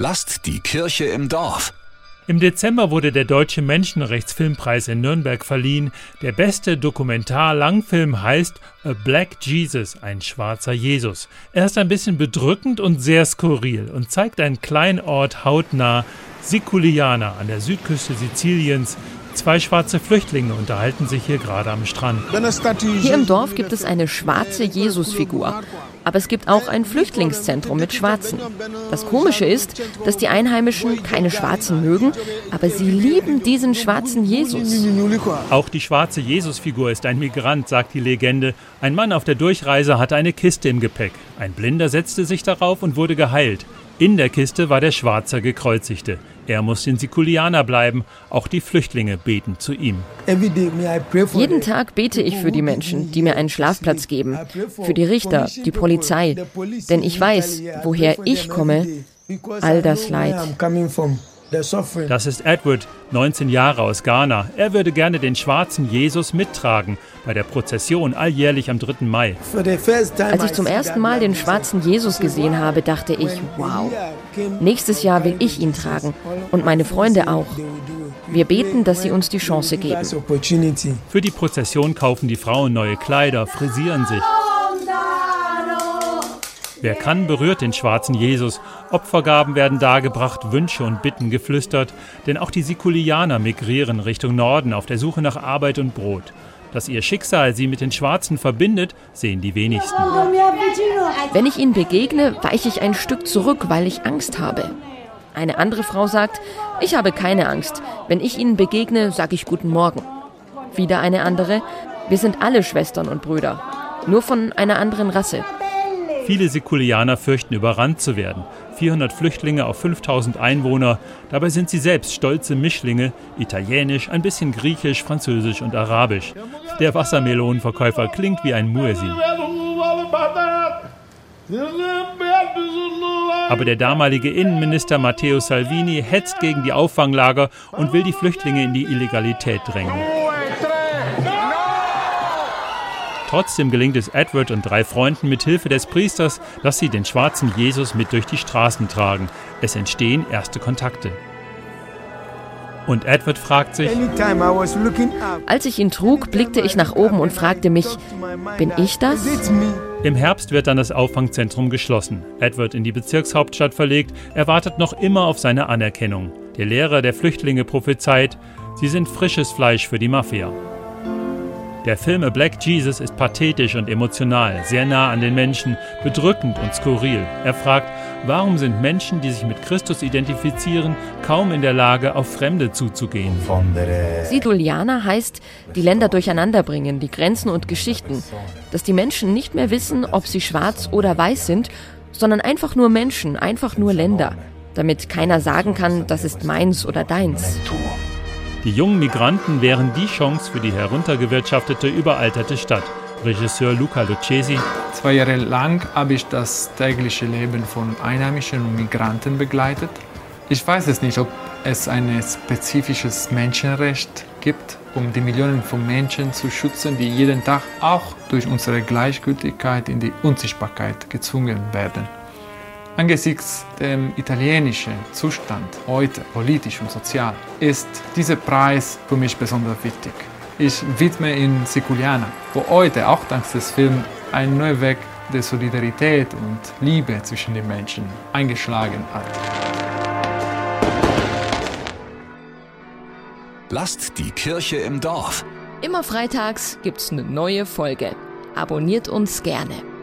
Lasst die Kirche im Dorf. Im Dezember wurde der Deutsche Menschenrechtsfilmpreis in Nürnberg verliehen. Der beste Dokumentar-Langfilm heißt A Black Jesus, ein schwarzer Jesus. Er ist ein bisschen bedrückend und sehr skurril und zeigt einen kleinen Ort hautnah, Siculiana an der Südküste Siziliens, Zwei schwarze Flüchtlinge unterhalten sich hier gerade am Strand. Hier im Dorf gibt es eine schwarze Jesusfigur. Aber es gibt auch ein Flüchtlingszentrum mit Schwarzen. Das Komische ist, dass die Einheimischen keine Schwarzen mögen, aber sie lieben diesen schwarzen Jesus. Auch die schwarze Jesusfigur ist ein Migrant, sagt die Legende. Ein Mann auf der Durchreise hatte eine Kiste im Gepäck. Ein Blinder setzte sich darauf und wurde geheilt. In der Kiste war der schwarze Gekreuzigte. Er muss in Sikulianer bleiben. Auch die Flüchtlinge beten zu ihm. Jeden Tag bete ich für die Menschen, die mir einen Schlafplatz geben, für die Richter, die Polizei. Denn ich weiß, woher ich komme, all das Leid. Das ist Edward, 19 Jahre aus Ghana. Er würde gerne den schwarzen Jesus mittragen bei der Prozession alljährlich am 3. Mai. Als ich zum ersten Mal den schwarzen Jesus gesehen habe, dachte ich, wow, nächstes Jahr will ich ihn tragen und meine Freunde auch. Wir beten, dass sie uns die Chance geben. Für die Prozession kaufen die Frauen neue Kleider, frisieren sich. Wer kann, berührt den schwarzen Jesus. Opfergaben werden dargebracht, Wünsche und Bitten geflüstert, denn auch die Sikulianer migrieren Richtung Norden auf der Suche nach Arbeit und Brot. Dass ihr Schicksal sie mit den Schwarzen verbindet, sehen die wenigsten. Wenn ich ihnen begegne, weiche ich ein Stück zurück, weil ich Angst habe. Eine andere Frau sagt, ich habe keine Angst. Wenn ich ihnen begegne, sage ich guten Morgen. Wieder eine andere, wir sind alle Schwestern und Brüder, nur von einer anderen Rasse. Viele Sekulianer fürchten, überrannt zu werden. 400 Flüchtlinge auf 5000 Einwohner. Dabei sind sie selbst stolze Mischlinge, italienisch, ein bisschen griechisch, französisch und arabisch. Der Wassermelonenverkäufer klingt wie ein Muezzin. Aber der damalige Innenminister Matteo Salvini hetzt gegen die Auffanglager und will die Flüchtlinge in die Illegalität drängen. Trotzdem gelingt es Edward und drei Freunden mit Hilfe des Priesters, dass sie den schwarzen Jesus mit durch die Straßen tragen. Es entstehen erste Kontakte. Und Edward fragt sich, als ich ihn trug, blickte ich nach oben und fragte mich, bin ich das? Im Herbst wird dann das Auffangzentrum geschlossen. Edward in die Bezirkshauptstadt verlegt, er wartet noch immer auf seine Anerkennung. Der Lehrer der Flüchtlinge prophezeit, sie sind frisches Fleisch für die Mafia. Der Film A Black Jesus ist pathetisch und emotional, sehr nah an den Menschen, bedrückend und skurril. Er fragt, warum sind Menschen, die sich mit Christus identifizieren, kaum in der Lage, auf Fremde zuzugehen? Siduliana heißt, die Länder durcheinanderbringen, die Grenzen und Geschichten. Dass die Menschen nicht mehr wissen, ob sie schwarz oder weiß sind, sondern einfach nur Menschen, einfach nur Länder. Damit keiner sagen kann, das ist meins oder deins. Die jungen Migranten wären die Chance für die heruntergewirtschaftete, überalterte Stadt. Regisseur Luca Lucchesi. Zwei Jahre lang habe ich das tägliche Leben von Einheimischen und Migranten begleitet. Ich weiß es nicht, ob es ein spezifisches Menschenrecht gibt, um die Millionen von Menschen zu schützen, die jeden Tag auch durch unsere Gleichgültigkeit in die Unsichtbarkeit gezwungen werden. Angesichts dem italienischen Zustand heute, politisch und sozial, ist dieser Preis für mich besonders wichtig. Ich widme ihn Sikuliana, wo heute, auch dank des Films, ein neuer Weg der Solidarität und Liebe zwischen den Menschen eingeschlagen hat. Lasst die Kirche im Dorf. Immer freitags gibt's eine neue Folge. Abonniert uns gerne.